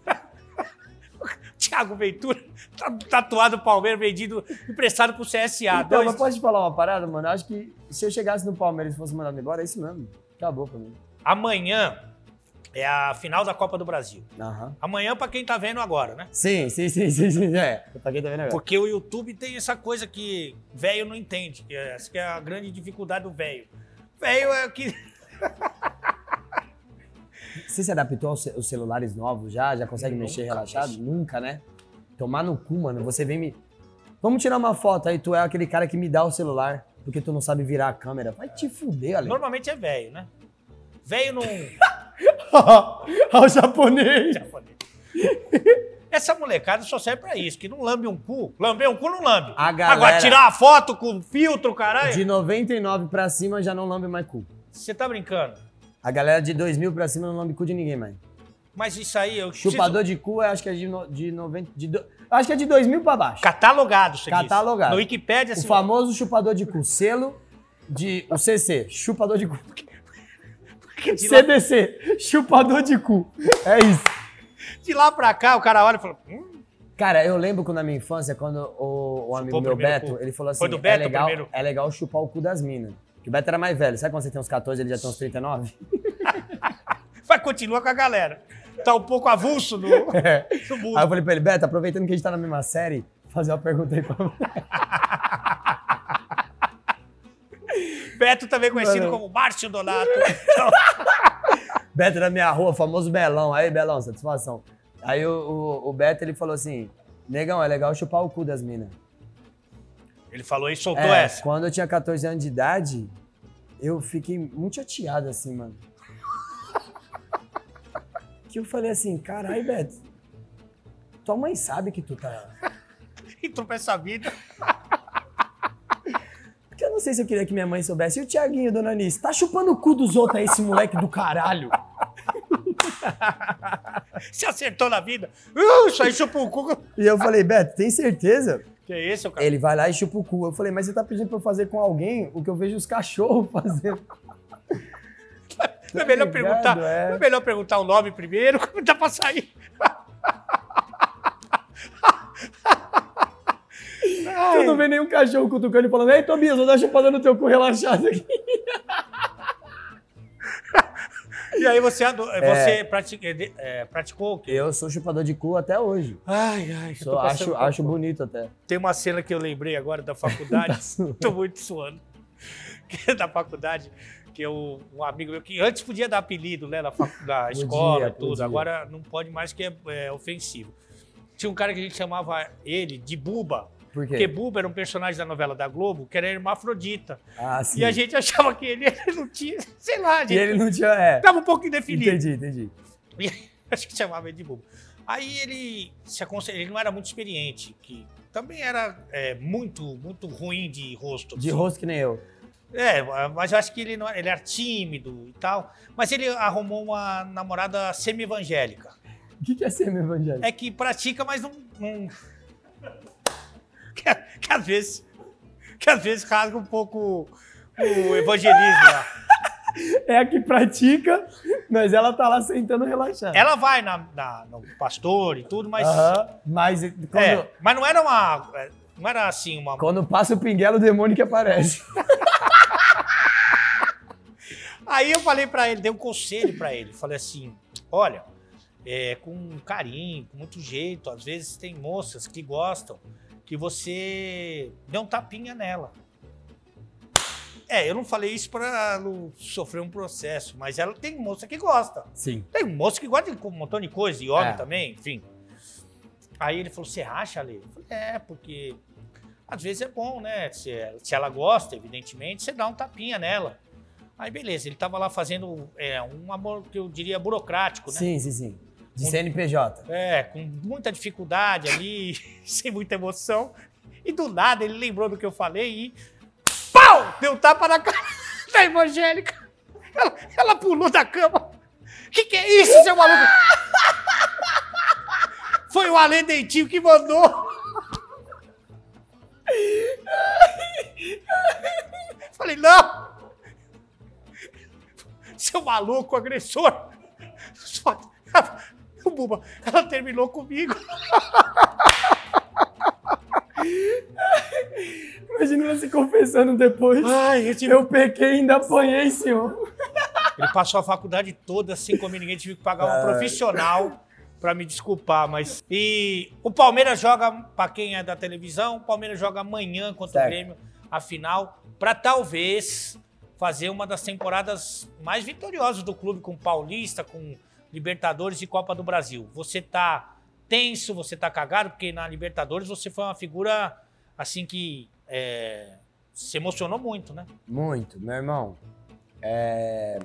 Thiago Ventura, tatuado Palmeiras, vendido, emprestado pro CSA. Então, Dois- mas pode falar uma parada, mano? Eu acho que se eu chegasse no Palmeiras e fosse mandado embora, é isso mesmo. Acabou pra mim. Amanhã é a final da Copa do Brasil. Aham. Amanhã pra quem tá vendo agora, né? Sim, sim, sim, sim, sim. É, pra quem tá vendo agora. Porque o YouTube tem essa coisa que velho não entende. que é- Essa que é a grande dificuldade do velho. Velho é o que. Você se adaptou aos ce- aos celulares novos já? Já consegue mexer relaxado? Nunca, né? Tomar no cu, mano. Você vem me. Vamos tirar uma foto aí, tu é aquele cara que me dá o celular porque tu não sabe virar a câmera. Vai te fuder, Ale. Normalmente é velho, né? Velho não. Olha o japonês. Essa molecada só serve pra isso, que não lambe um cu. Lamber um cu não lambe. A galera- Agora, tirar a foto com filtro, caralho. De 99 pra cima já não lambe mais cu. Você tá brincando? A galera de 2000 pra cima não lambe cu de ninguém mais. Mas isso aí eu preciso- Chupador de cu, eu acho que é de, no, de 90. De do- acho que é de 2000 pra baixo. Catalogado, você Catalogado. disse. No Wikipedia, O assim, famoso chupador de cu. Selo de. O CC, chupador de cu. de, lá, CDC, chupador de cu. É isso. de lá pra cá, o cara olha e fala. Hum, Cara, eu lembro que na minha infância, quando o, o amigo meu Beto, cu. ele falou assim: Foi do é, Beto o legal, primeiro? é legal chupar o cu das minas. Que o Beto era mais velho. Sabe quando você tem uns 14 ele já tem uns 39? vai, continua com a galera. Tá um pouco avulso no, É. no. Aí eu falei pra ele, Beto, aproveitando que a gente tá na mesma série, fazer uma pergunta aí pra você. Beto também conhecido Mano. como Márcio Donato. Beto da minha rua, famoso Belão. Aí, Belão, satisfação. Aí o, o, o Beto, ele falou assim, negão, é legal chupar o cu das minas. Ele falou e soltou É, essa. quando eu tinha 14 anos de idade, eu fiquei muito chateado assim, mano. Que eu falei assim, carai, Beto, tua mãe sabe que tu tá... Entrou pra essa vida. Não sei se eu queria que minha mãe soubesse. E o Tiaguinho, dona Anice, tá chupando o cu dos outros aí, esse moleque do caralho. Se acertou na vida. Uh, isso aí chupa o cu. E eu falei, Beto, tem certeza? Que é esse, o cara? Ele vai lá e chupa o cu. Eu falei, mas você tá pedindo pra eu fazer com alguém o que eu vejo os cachorros fazendo. é melhor ligado, perguntar. é. É melhor perguntar o nome primeiro, como dá pra sair. Tu não vê nenhum cachorro cutucando e falando, ei, Tobias, vou dar chupada no teu cu relaxado aqui. E aí você, ado- você pratica- é, praticou o quê? Eu sou chupador de cu até hoje. Ai, ai, eu Sou- acho, por- acho bonito até. Tem uma cena que eu lembrei agora da faculdade. Tô muito suando. Que é da faculdade, que eu, um amigo meu que antes podia dar apelido, né, na, facu- na escola tudo. podia. Agora não pode mais, que é, é ofensivo. Tinha um cara que a gente chamava ele de Buba, Por quê? porque Buba era um personagem da novela da Globo que era hermafrodita. Ah, sim. E a gente achava que ele, ele não tinha, sei lá, a E gente ele não tinha. É. tava um pouco indefinido. Entendi, entendi. E acho que chamava ele de bobo. Aí ele se aconselha, ele não era muito experiente, que também era é, muito, muito ruim de rosto. De assim. rosto que nem eu. É, mas eu acho que ele não ele era tímido e tal. Mas ele arrumou uma namorada semi-evangélica. O que que é evangelho? É que pratica, mas não. não- Que, que às vezes. Que às vezes rasga um pouco o evangelismo lá. É a que pratica, mas ela tá lá sentando relaxada. Ela vai na, na- no pastor e tudo, mas. Aham, Mas quando, É, mas não era uma. Não era assim uma. quando passa o pinguelo, o demônio que aparece. Aí eu falei pra ele, dei um conselho pra ele. Falei assim: olha, é, com carinho, com muito jeito, às vezes tem moças que gostam que você dê um tapinha nela. É, eu não falei isso pra não sofrer um processo, mas ela tem moça que gosta. Sim. Tem moça que gosta de um montão de coisa, e homem É. também, enfim. Aí ele falou: você acha, Ale? Eu falei, é, porque às vezes é bom, né? Se, se ela gosta, evidentemente, você dá um tapinha nela. Aí beleza, ele tava lá fazendo é, um amor que eu diria burocrático, né? Sim, sim, sim. De CNPJ. É, com muita dificuldade ali, sem muita emoção. E do nada ele lembrou do que eu falei e. Pau! Deu tapa na cara da evangélica. Ela, ela pulou da cama. Que que é isso, seu maluco? Foi o Alê Dentinho que mandou. Falei, não! Seu maluco, agressor! Buba, ela terminou comigo. Imagina ela se confessando depois. Ai, eu tive... Eu pequei e ainda apanhei, senhor. Ele passou a faculdade toda sem comer ninguém, tive que pagar uma profissional pra me desculpar, mas... E o Palmeiras joga, pra quem é da televisão, o Palmeiras joga amanhã contra Certo. o Grêmio, a final, pra talvez fazer uma das temporadas mais vitoriosas do clube, com Paulista, com Libertadores e Copa do Brasil. Você tá tenso, você tá cagado, porque na Libertadores você foi uma figura, assim, que é, se emocionou muito, né? Muito, meu irmão. É...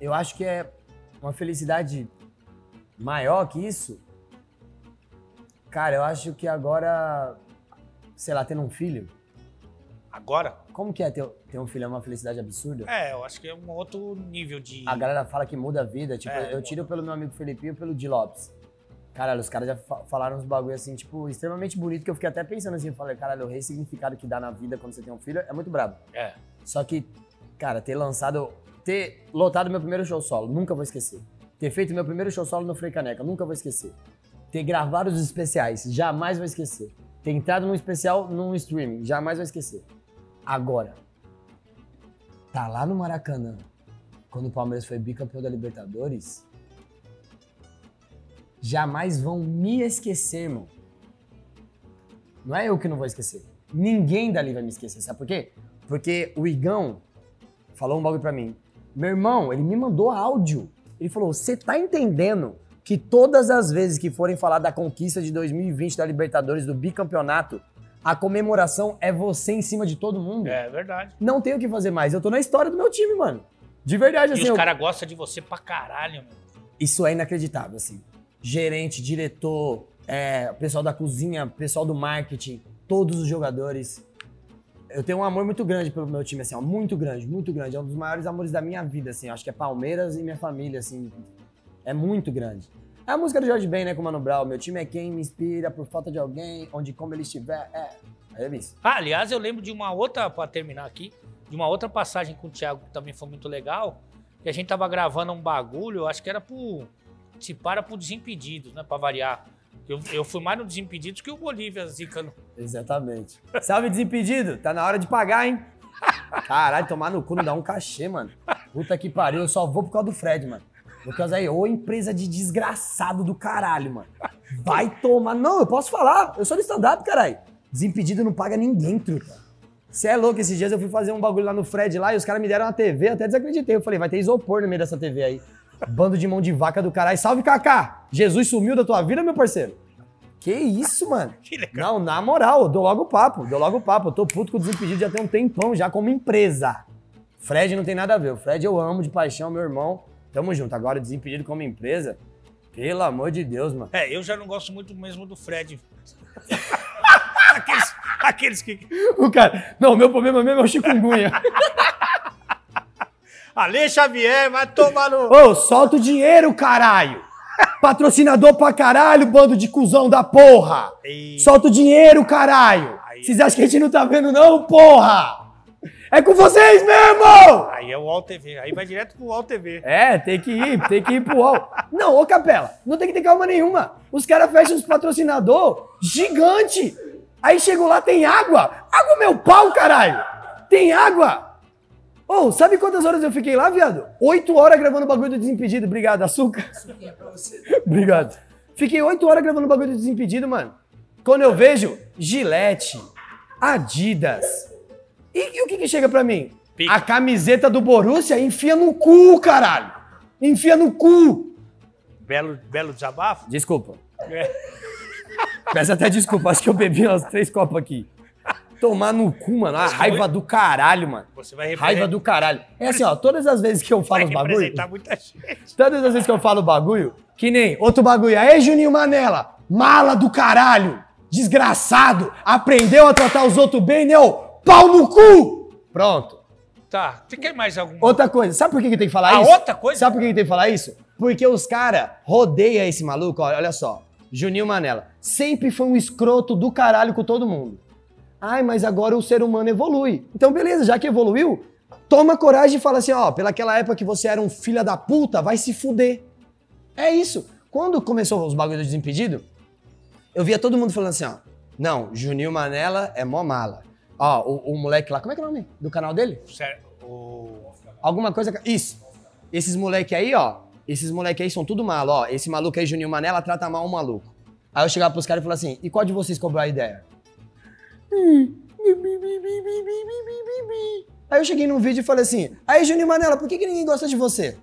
Eu acho que é uma felicidade maior que isso. Cara, eu acho que agora, sei lá, tendo um filho. Agora, Como que é ter, ter um filho? É uma felicidade absurda? é, eu acho que é um outro nível de... A galera fala que muda a vida. Tipo, É, eu tiro pelo meu amigo Felipinho e pelo Di Lopes. Caralho, os caras já fa- falaram uns bagulho assim, tipo, extremamente bonito, que eu fiquei até pensando assim, eu falei, caralho, o ressignificado que dá na vida quando você tem um filho é muito brabo. É. Só que, cara, ter lançado, ter lotado meu primeiro show solo, nunca vou esquecer. Ter feito meu primeiro show solo no Frei Caneca, nunca vou esquecer. Ter gravado os especiais, jamais vou esquecer. Ter entrado num especial num streaming, jamais vou esquecer. Agora, tá lá no Maracanã, quando o Palmeiras foi bicampeão da Libertadores, jamais vão me esquecer, irmão. Não é eu que não vou esquecer. Ninguém dali vai me esquecer. Sabe por quê? Porque o Igão falou um bagulho pra mim. Meu irmão, ele me mandou áudio. Ele falou: Você tá entendendo que todas as vezes que forem falar da conquista de 2020 da Libertadores, do bicampeonato, a comemoração é você em cima de todo mundo? É verdade. Não tenho o que fazer mais. Eu tô na história do meu time, mano. De verdade, E assim. os eu- caras gostam de você pra caralho, meu. isso é inacreditável, assim. Gerente, diretor, é, pessoal da cozinha, pessoal do marketing, todos os jogadores. Eu tenho um amor muito grande pelo meu time, assim, ó, muito grande, muito grande. É um dos maiores amores da minha vida, assim. Acho que é Palmeiras e minha família, assim. É muito grande. É a música do Jorge Ben, né, com o Mano Brown. Meu time é quem me inspira por falta de alguém, onde como ele estiver. É, é isso. Ah, aliás, eu lembro de uma outra, pra terminar aqui, de uma outra passagem com o Thiago que também foi muito legal, que a gente tava gravando um bagulho, acho que era pro. Se para pro Desimpedidos, né? Pra variar. Eu, eu fui mais no Desimpedidos que o Bolívia Zica. no- Exatamente. Salve Desimpedido, tá na hora de pagar, hein? Caralho, tomar no cu não dá um cachê, mano. Puta que pariu, eu só vou por causa do Fred, mano. Por causa aí, ô empresa de desgraçado do caralho, mano. Vai tomar. Não, eu posso falar. Eu sou do stand-up, caralho. Desimpedido não paga ninguém, truta. Você é louco, esses dias eu fui fazer um bagulho lá no Fred lá e os caras me deram uma TV, até desacreditei. Eu falei, vai ter isopor no meio dessa TV aí. Bando de mão de vaca do caralho. Salve, Kaká! Jesus sumiu da tua vida, meu parceiro? Que isso, mano? Que legal. Não, na moral, eu dou logo o papo, dou logo o papo. Eu tô puto com o Desimpedido já tem um tempão, já como empresa. Fred não tem nada a ver. O Fred eu amo de paixão, meu irmão. Tamo junto. Agora, Desimpedido como empresa, pelo amor de Deus, mano. É, eu já não gosto muito mesmo do Fred. aqueles, aqueles que. O cara, não, o meu problema mesmo é o chikungunya. Ale Xavier, vai tomar no. Ô, solta o dinheiro, caralho! Patrocinador pra caralho, bando de cuzão da porra! Ei. Solta o dinheiro, caralho! Vocês acham que a gente não tá vendo, não, porra? É com vocês mesmo! Aí é o UOL TV. Aí vai direto pro UOL TV. É, tem que ir, tem que ir pro UOL. Não, ô Capela, não tem que ter calma nenhuma. Os caras fecham os patrocinador gigante. Aí chego lá, tem água. Água meu pau, caralho. Tem água. Ô, sabe quantas horas eu fiquei lá, viado? Oito horas gravando o bagulho do Desimpedido. Obrigado, açúcar. Obrigado. Fiquei oito horas gravando o bagulho do Desimpedido, mano. Quando eu vejo Gillette, Adidas. E, e o que que chega pra mim? Pica. A camiseta do Borussia enfia no cu, caralho. Enfia no cu. Belo, belo desabafo. Desculpa. É. Peço até desculpa, acho que eu bebi umas três copas aqui. Tomar no cu, mano. A raiva do caralho, mano. Você vai Raiva do caralho. É assim, ó, todas as vezes que eu vai falo os bagulho, representar muita gente. todas as vezes que eu falo bagulho, que nem outro bagulho. Aí, Juninho Manela, mala do caralho, desgraçado, aprendeu a tratar os outros bem, né? ô? Pau no cu! Pronto. Tá. Você quer mais alguma? Outra coisa, sabe por que, que tem que falar Ah, isso? outra coisa? Sabe por que, que tem que falar isso? Porque os caras rodeiam esse maluco, olha, olha só. Juninho Manela sempre foi um escroto do caralho com todo mundo. Ai, mas agora o ser humano evolui. Então, beleza, já que evoluiu, toma coragem e fala assim, ó, pelaquela época que você era um filho da puta, vai se fuder. É isso. Quando começou os bagulhos do Desimpedido, eu via todo mundo falando assim, ó, não, Juninho Manela é mó mala. Ó, o, o moleque lá, como é que é o nome do canal dele? Sério, o... Alguma coisa. Isso. Esses moleque aí, ó. Esses moleque aí são tudo malo, ó. Esse maluco aí, Juninho Manela, trata mal um maluco. Aí eu chegava pros caras e falava assim: e qual de vocês cobrou a ideia? Aí eu cheguei num vídeo e falei assim: aí, Juninho Manela, por que, que ninguém gosta de você?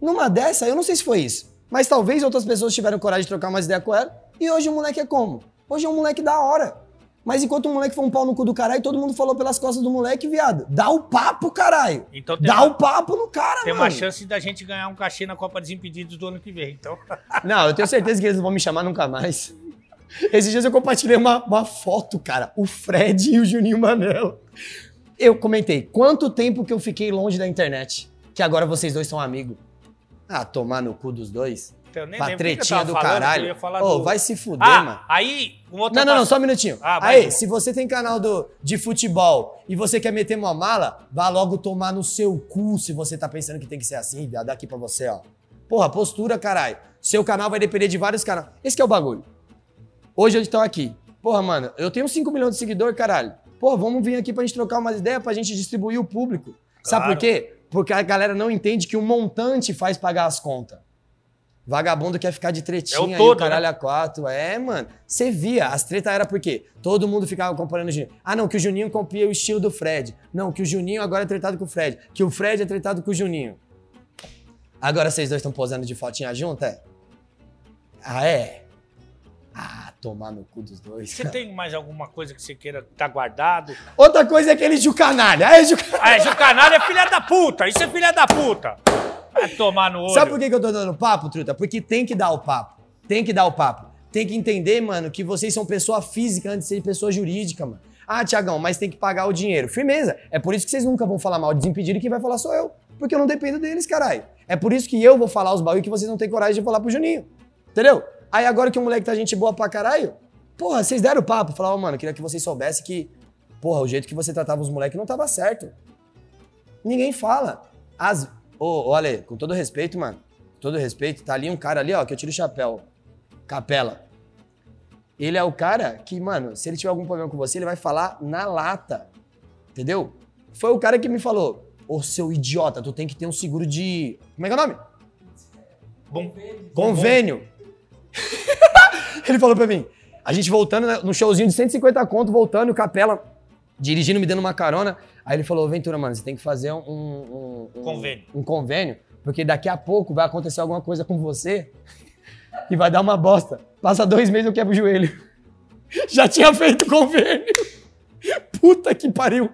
Numa dessa, eu não sei se foi isso. Mas talvez outras pessoas tiveram coragem de trocar umas ideias com ela. E hoje o moleque é como? Hoje é um moleque da hora. Mas enquanto o moleque foi um pau no cu do caralho, todo mundo falou pelas costas do moleque, viado. Dá o papo, caralho. Então Dá uma- o papo no cara, Tem mano. uma chance da gente ganhar um cachê na Copa Desimpedidos do ano que vem. Então, Não, eu tenho certeza que eles não vão me chamar nunca mais. Esses dias eu compartilhei uma, uma foto, cara. O Fred e o Juninho Manela. Eu comentei, quanto tempo que eu fiquei longe da internet? Que agora vocês dois são amigos. Ah, tomar no cu dos dois. Eu nem lembro tretinha do falando, caralho. Ô, do- vai se fuder, Ah, mano. aí, um outro Não, não, não, só um minutinho. Ah, Aí, um. se você tem canal do, de futebol e você quer meter uma mala, vá logo tomar no seu cu se você tá pensando que tem que ser assim, viado. Daqui pra você, ó. Porra, postura, caralho. Seu canal vai depender de vários canais. Esse que é o bagulho. Hoje eles estão aqui. Porra, mano, eu tenho 5 milhões de seguidores, caralho. Porra, vamos vir aqui pra gente trocar umas ideias, pra gente distribuir o público. Sabe Claro. por quê? Porque a galera não entende que o montante faz pagar as contas. Vagabundo quer ficar de tretinha É o aí, todo, o caralho a quatro. É, mano. Você via, as tretas era por quê? Todo mundo ficava comparando o Juninho. Ah, não, que o Juninho copia o estilo do Fred. Não, que o Juninho agora é tretado com o Fred. Que o Fred é tretado com o Juninho. Agora vocês dois estão posando de fotinha junto, é? Ah, é? Ah, tomar no cu dos dois. Você tem mais alguma coisa que você queira tá guardado? Outra coisa é aquele Ju Canalha. Aí, Ju... Ah, esse canal é filha da puta! Isso é filha da puta! Vai tomar no olho. Sabe por que que eu tô dando papo, truta? Porque tem que dar o papo. Tem que dar o papo. Tem que entender, mano, que vocês são pessoa física antes de ser pessoa jurídica, mano. Ah, Tiagão, mas tem que pagar o dinheiro. Firmeza. É por isso que vocês nunca vão falar mal de desimpedido e quem vai falar sou eu. Porque eu não dependo deles, caralho. É por isso que eu vou falar os bagulho que vocês não têm coragem de falar pro Juninho. Entendeu? Aí agora que o moleque tá gente boa pra caralho, porra, vocês deram o papo. Falaram, mano, queria que vocês soubessem que, porra, o jeito que você tratava os moleques não tava certo. Ninguém fala. As... Ô, ô, Ale, com todo respeito, mano. Com todo respeito, tá ali um cara ali, ó, que eu tiro o chapéu. Capela. Ele é o cara que, mano, se ele tiver algum problema com você, ele vai falar na lata. Entendeu? foi o cara que me falou: Ô seu idiota, tu tem que ter um seguro de. Como é que é o nome? Bom, Convênio. Ele falou pra mim, a gente voltando né, no showzinho de 150 conto, voltando, o Capela dirigindo, me dando uma carona. Aí ele falou, Ventura, mano, você tem que fazer um... um- um- Convênio. Um convênio, porque daqui a pouco vai acontecer alguma coisa com você e vai dar uma bosta. Passa dois meses eu quebro o joelho. Já tinha feito convênio. Puta que pariu.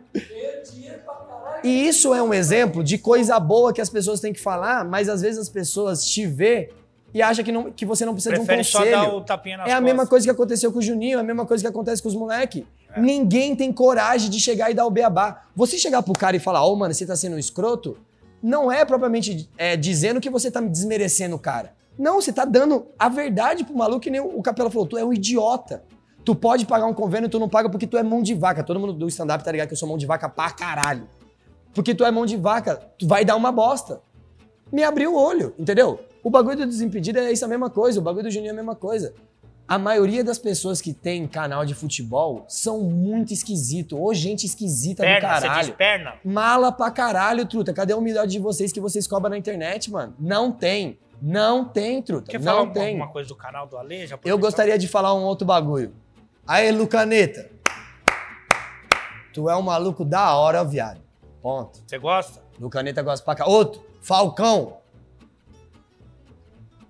E isso é um exemplo de coisa boa que as pessoas têm que falar, mas às vezes as pessoas te vê e acham que, não, que você não precisa prefere de um só conselho. dar o tapinha nas É a mesma costas. coisa que aconteceu com o Juninho, é a mesma coisa que acontece com os moleques. É. Ninguém tem coragem de chegar e dar o beabá. Você chegar pro cara e falar, ô mano, você tá sendo um escroto, não é propriamente é, dizendo que você tá desmerecendo o cara. Não, você tá dando a verdade pro maluco, que nem o Capela falou, tu é um idiota. Tu pode pagar um convênio, tu não paga porque tu é mão de vaca. Todo mundo do stand-up tá ligado que eu sou mão de vaca pra caralho. Porque tu é mão de vaca, tu vai dar uma bosta. Me abriu o olho, entendeu? O bagulho do Desimpedido é isso a mesma coisa, o bagulho do Juninho é a mesma coisa. A maioria das pessoas que tem canal de futebol são muito esquisito, ou gente esquisita do Perna, você diz caralho. perna? Mala pra caralho, truta. Cadê a humildade de vocês que vocês cobram na internet, mano? Não tem. Não tem, truta. Quer falar não alguma, tem. alguma coisa do canal do Ale? Eu gostaria de falar um outro bagulho. Aí, Lucaneta. Tu é um maluco da hora, viado. Ponto. Você gosta? Lucaneta gosta pra cá. Outro, Falcão.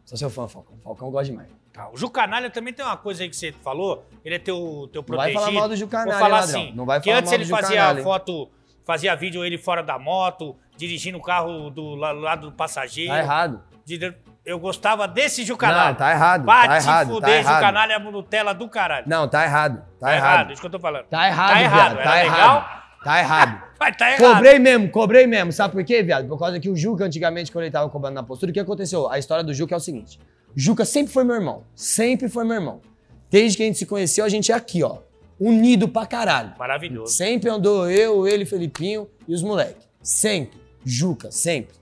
Sou seu fã, Falcão. Falcão gosta demais. Tá. O Ju Canalha também tem uma coisa aí que você falou. Ele é teu, teu Não vai protegido. falar mal do Ju Canalha, Vou falar ladrão. assim. Não vai que falar antes mal ele fazia foto, fazia vídeo ele fora da moto, dirigindo o carro do la- lado do passageiro. Tá errado. De- Eu gostava desse Ju Canalha. Não, tá errado. Vai tá errado. fuder, tá Ju errado. Canalha é Nutella do caralho. Não, tá errado. Tá, Tá errado. isso que eu tô falando. Tá errado, Tá errado, viado. Tá legal? errado. Tá errado. Tá errado. Cobrei mesmo, cobrei mesmo. Sabe por quê, viado? Por causa que o Juca, antigamente, quando ele tava cobrando na postura, o que aconteceu? A história do Juca é o seguinte: Juca sempre foi meu irmão. Sempre foi meu irmão. Desde que a gente se conheceu, a gente é aqui, ó. Unido pra caralho. Maravilhoso. Sempre andou eu, ele, Felipinho e os moleques. Sempre. Juca, sempre.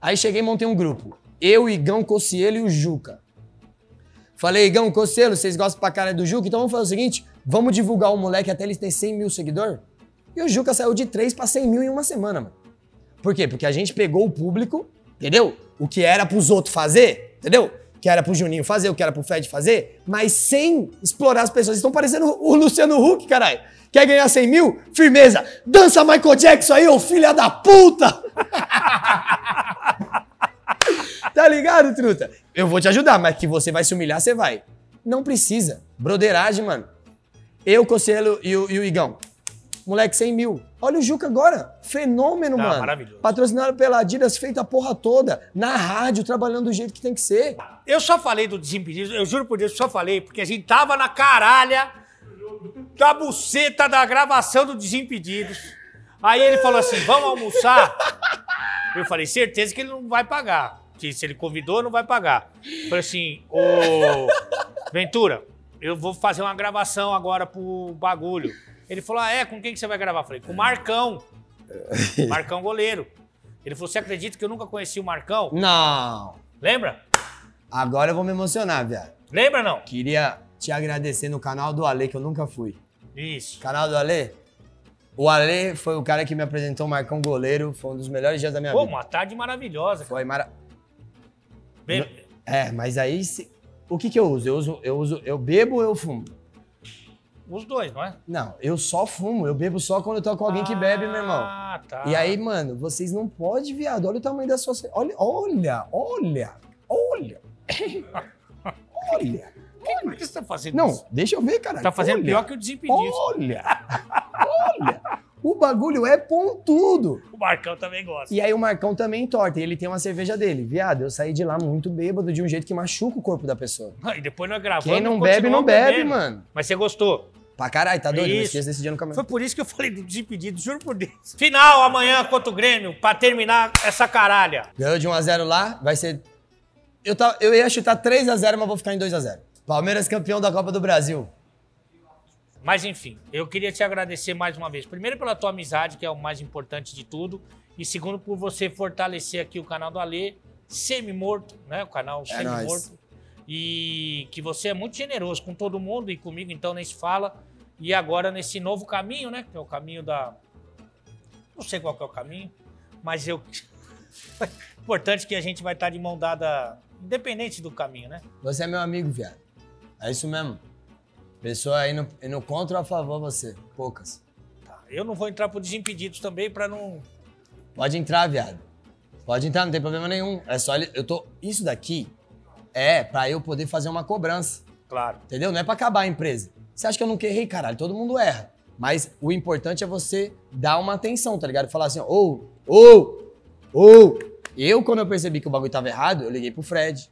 Aí cheguei e montei um grupo. Eu, Igão, Cocielo e o Juca. Falei, Igão, Cocielo, vocês gostam pra caralho do Juca? Então vamos fazer o seguinte: vamos divulgar o moleque até ele ter 100 mil seguidores? E o Juca saiu de 3 pra 100 mil em uma semana, mano. Por quê? Porque a gente pegou o público, entendeu? O que era pros outros fazer, entendeu? Que era pro Juninho fazer, o que era pro Fred fazer, mas sem explorar as pessoas. Estão parecendo o Luciano Huck, caralho. Quer ganhar 100 mil? Firmeza. Dança Michael Jackson aí, ô filha da puta! tá ligado, truta? Eu vou te ajudar, mas que você vai se humilhar, você vai. Não precisa. Broderagem, mano. Eu, Cocielo e o, e o Igão. Moleque, 100 mil. Olha o Juca agora. Fenômeno, Não, mano. maravilhoso. Patrocinado pela Adidas, feita a porra toda. Na rádio, trabalhando do jeito que tem que ser. Eu só falei do Desimpedidos, eu juro por Deus, eu só falei, porque a gente tava na caralha da buceta da gravação do Desimpedidos. Aí ele falou assim: vamos almoçar? Eu falei, certeza que ele não vai pagar. Que se ele convidou, não vai pagar. Eu falei assim, ô Ventura, eu vou fazer uma gravação agora pro bagulho. Ele falou: ah, é? Com quem que você vai gravar? Eu falei, com o Marcão. Marcão goleiro. Ele falou: você acredita que eu nunca conheci o Marcão? Não. Lembra? Agora eu vou me emocionar, viado. Lembra não? Queria te agradecer no canal do Ale, que eu nunca fui. Isso. Canal do Ale? O Ale foi o cara que me apresentou o Marcão Goleiro. Foi um dos melhores dias da minha Pô, vida. uma tarde maravilhosa. cara. Foi mara... Be- É, mas aí... se- O que que eu uso? Eu uso... Eu, uso... eu bebo ou eu fumo? Os dois, não é? Não, eu só fumo. Eu bebo só quando eu tô com alguém que bebe, meu irmão. Ah, tá. E aí, mano, vocês não podem, viado. Olha o tamanho da sua. Olha, olha, olha, olha. olha. Por que você tá fazendo Não, isso? deixa eu ver, cara. Tá fazendo olha, pior que o Desimpedidos. Olha. olha. O bagulho é pontudo. O Marcão também gosta. E aí o Marcão também torta. E ele tem uma cerveja dele. Viado, eu saí de lá muito bêbado de um jeito que machuca o corpo da pessoa. E depois nós gravamos. Quem não bebe, não bebe, bebendo. mano. Mas você gostou. Pra caralho, tá doido? Não Isso. esqueça desse dia nunca mais. Foi por isso que eu falei do Desimpedidos, juro por Deus. Final amanhã contra o Grêmio, pra terminar essa caralha. Ganhou de 1x0 lá, vai ser. Eu, tá, eu ia chutar 3x0, mas vou ficar em 2x0. Palmeiras campeão da Copa do Brasil. Mas enfim, eu queria te agradecer mais uma vez. Primeiro pela tua amizade, que é o mais importante de tudo. E segundo por você fortalecer aqui o canal do Alê, semi-morto, né? O canal É semi-morto. E que você é muito generoso com todo mundo e comigo, então nem se fala. E agora nesse novo caminho, né? Que é o caminho da. Não sei qual que é o caminho, mas eu. Importante que a gente vai estar de mão dada, independente do caminho, né? Você é meu amigo, viado. É isso mesmo. Pessoa indo, indo contra ou a favor você? Poucas. Tá, Eu não vou entrar por desimpedidos também pra não. Pode entrar, viado. Pode entrar, não tem problema nenhum. É só. Eu tô. Isso daqui é pra eu poder fazer uma cobrança. Claro. Entendeu? Não é pra acabar a empresa. Você acha que eu nunca errei, caralho? Todo mundo erra. Mas o importante é você dar uma atenção, tá ligado? Falar assim, ô, ô, ô. Eu, quando eu percebi que o bagulho tava errado, eu liguei pro Fred.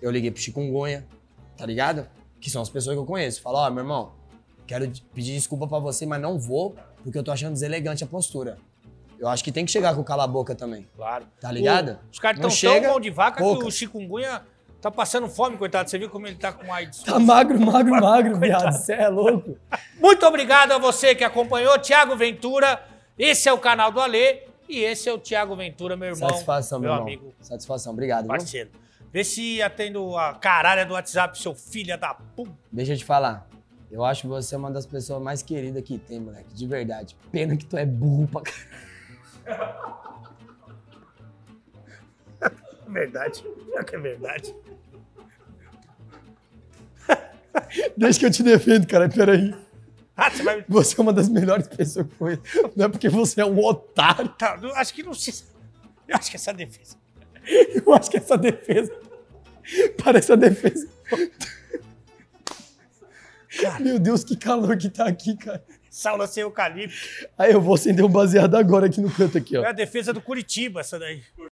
Eu liguei pro Chikungunya, tá ligado? Que são as pessoas que eu conheço. Falo, ó, meu irmão, quero pedir desculpa pra você, mas não vou, porque eu tô achando deselegante a postura. Eu acho que tem que chegar com cala a boca também. Claro. Tá ligado? O- os caras Não estão tão mão de vaca que o chikungunya tá passando fome, coitado. Você viu como ele tá com AIDS? Tá magro, magro, magro, viado. Você é louco. Muito obrigado a você que acompanhou. Tiago Ventura, esse é o canal do Alê e esse é o Tiago Ventura, meu irmão. Satisfação, meu, meu irmão. amigo, Satisfação, obrigado. viu? parceiro. Vê se atendo a caralha do WhatsApp, seu filho da puta. Deixa eu te falar. Eu acho você uma das pessoas mais queridas que tem, moleque. De verdade. Pena que tu é burro pra caralho. Verdade. Que é verdade. Deixa que eu te defendo, cara. Peraí. Ah, você vai. Você é uma das melhores pessoas que foi. Não é porque você é um otário. Tá, acho que não se. Eu acho que essa defesa. Eu acho que essa defesa. Parece a defesa. Meu Deus, que calor que tá aqui, cara. Saula sem eucalipto. Aí eu vou acender um baseado agora aqui no canto aqui, ó. É a defesa do Curitiba, essa daí.